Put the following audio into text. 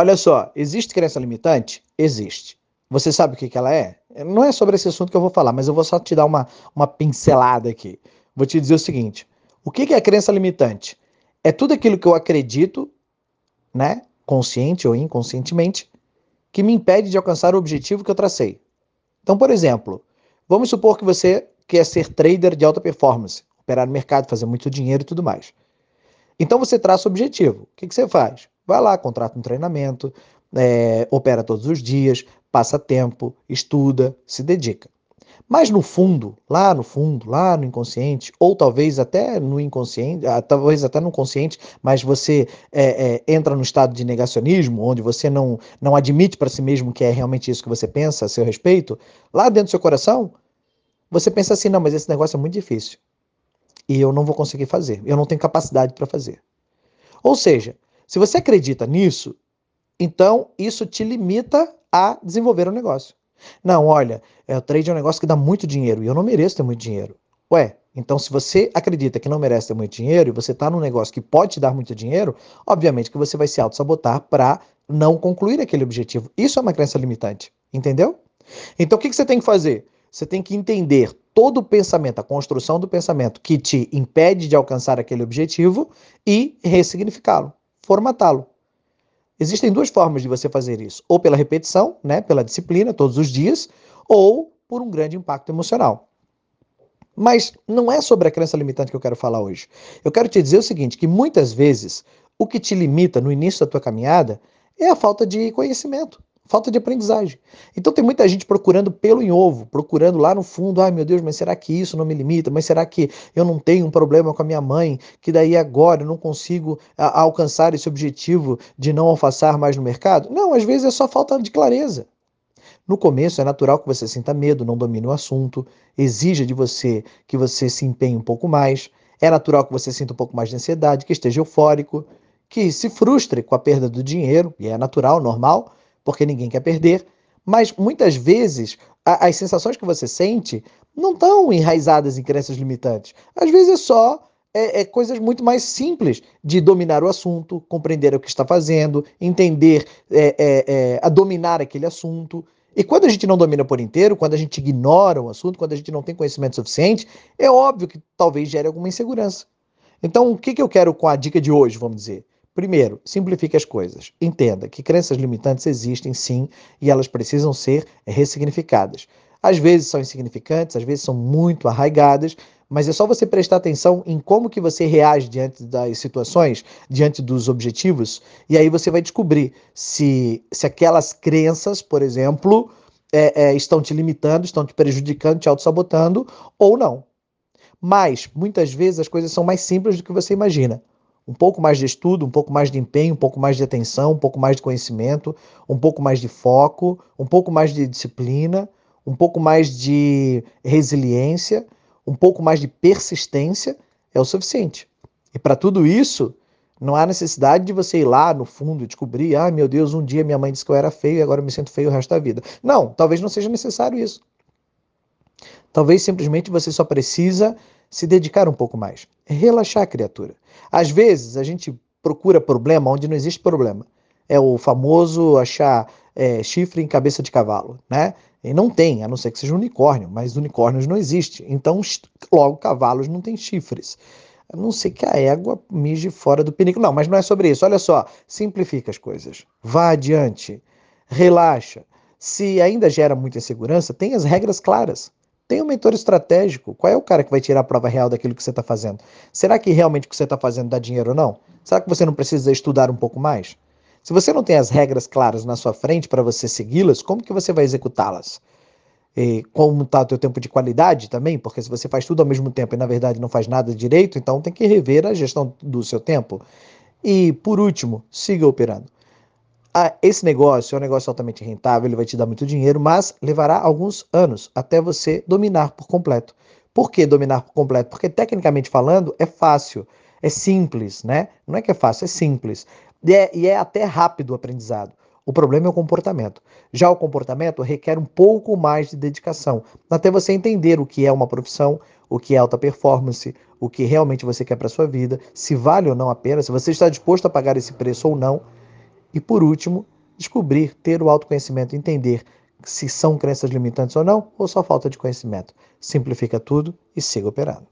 Olha só, existe crença limitante? Existe. Você sabe o que, que ela é? Não é sobre esse assunto que eu vou falar, mas eu vou só te dar uma, uma pincelada aqui. Vou te dizer o seguinte: o que, que é crença limitante? É tudo aquilo que eu acredito, né, consciente ou inconscientemente, que me impede de alcançar o objetivo que eu tracei. Então, por exemplo, vamos supor que você quer ser trader de alta performance, operar no mercado, fazer muito dinheiro e tudo mais. Então você traça o objetivo. O que, que você faz? Vai lá, contrata um treinamento, é, opera todos os dias, passa tempo, estuda, se dedica. Mas no fundo, lá no fundo, lá no inconsciente, ou talvez até no inconsciente, ah, talvez até no consciente, mas você é, é, entra no estado de negacionismo, onde você não, não admite para si mesmo que é realmente isso que você pensa a seu respeito, lá dentro do seu coração, você pensa assim: não, mas esse negócio é muito difícil. E eu não vou conseguir fazer, eu não tenho capacidade para fazer. Ou seja, se você acredita nisso, então isso te limita a desenvolver o um negócio. Não, olha, é, o trade é um negócio que dá muito dinheiro e eu não mereço ter muito dinheiro. Ué, então se você acredita que não merece ter muito dinheiro e você está num negócio que pode te dar muito dinheiro, obviamente que você vai se auto-sabotar para não concluir aquele objetivo. Isso é uma crença limitante, entendeu? Então o que, que você tem que fazer? Você tem que entender todo o pensamento, a construção do pensamento que te impede de alcançar aquele objetivo e ressignificá-lo, formatá-lo. Existem duas formas de você fazer isso: ou pela repetição, né, pela disciplina todos os dias, ou por um grande impacto emocional. Mas não é sobre a crença limitante que eu quero falar hoje. Eu quero te dizer o seguinte, que muitas vezes o que te limita no início da tua caminhada é a falta de conhecimento falta de aprendizagem. Então tem muita gente procurando pelo em ovo, procurando lá no fundo, ai meu Deus, mas será que isso não me limita? Mas será que eu não tenho um problema com a minha mãe, que daí agora eu não consigo a, alcançar esse objetivo de não alfaçar mais no mercado? Não, às vezes é só falta de clareza. No começo é natural que você sinta medo, não domine o assunto, exija de você que você se empenhe um pouco mais, é natural que você sinta um pouco mais de ansiedade, que esteja eufórico, que se frustre com a perda do dinheiro, e é natural, normal, porque ninguém quer perder, mas muitas vezes a, as sensações que você sente não estão enraizadas em crenças limitantes. Às vezes é só é, é, coisas muito mais simples de dominar o assunto, compreender o que está fazendo, entender é, é, é, a dominar aquele assunto. E quando a gente não domina por inteiro, quando a gente ignora o assunto, quando a gente não tem conhecimento suficiente, é óbvio que talvez gere alguma insegurança. Então, o que, que eu quero com a dica de hoje, vamos dizer? Primeiro, simplifique as coisas. Entenda que crenças limitantes existem sim e elas precisam ser ressignificadas. Às vezes são insignificantes, às vezes são muito arraigadas, mas é só você prestar atenção em como que você reage diante das situações, diante dos objetivos, e aí você vai descobrir se, se aquelas crenças, por exemplo, é, é, estão te limitando, estão te prejudicando, te auto-sabotando ou não. Mas, muitas vezes, as coisas são mais simples do que você imagina um pouco mais de estudo, um pouco mais de empenho, um pouco mais de atenção, um pouco mais de conhecimento, um pouco mais de foco, um pouco mais de disciplina, um pouco mais de resiliência, um pouco mais de persistência é o suficiente. E para tudo isso, não há necessidade de você ir lá no fundo e descobrir, ah, meu Deus, um dia minha mãe disse que eu era feio e agora eu me sinto feio o resto da vida. Não, talvez não seja necessário isso. Talvez simplesmente você só precisa se dedicar um pouco mais. Relaxar a criatura. Às vezes a gente procura problema onde não existe problema. É o famoso achar é, chifre em cabeça de cavalo, né? E não tem, a não ser que seja um unicórnio, mas unicórnios não existe. Então, logo, cavalos não têm chifres. A não ser que a égua mije fora do pinico. Não, mas não é sobre isso. Olha só, simplifica as coisas. Vá adiante. Relaxa. Se ainda gera muita insegurança, tem as regras claras. Tem um mentor estratégico. Qual é o cara que vai tirar a prova real daquilo que você está fazendo? Será que realmente o que você está fazendo dá dinheiro ou não? Será que você não precisa estudar um pouco mais? Se você não tem as regras claras na sua frente para você segui-las, como que você vai executá-las? E como está o teu tempo de qualidade também? Porque se você faz tudo ao mesmo tempo e na verdade não faz nada direito, então tem que rever a gestão do seu tempo. E por último, siga operando esse negócio é um negócio altamente rentável, ele vai te dar muito dinheiro, mas levará alguns anos até você dominar por completo. Por que dominar por completo? Porque tecnicamente falando é fácil, é simples, né? Não é que é fácil, é simples. E é, e é até rápido o aprendizado. O problema é o comportamento. Já o comportamento requer um pouco mais de dedicação, até você entender o que é uma profissão, o que é alta performance, o que realmente você quer para sua vida, se vale ou não a pena, se você está disposto a pagar esse preço ou não E por último, descobrir, ter o autoconhecimento, entender se são crenças limitantes ou não, ou só falta de conhecimento. Simplifica tudo e siga operando.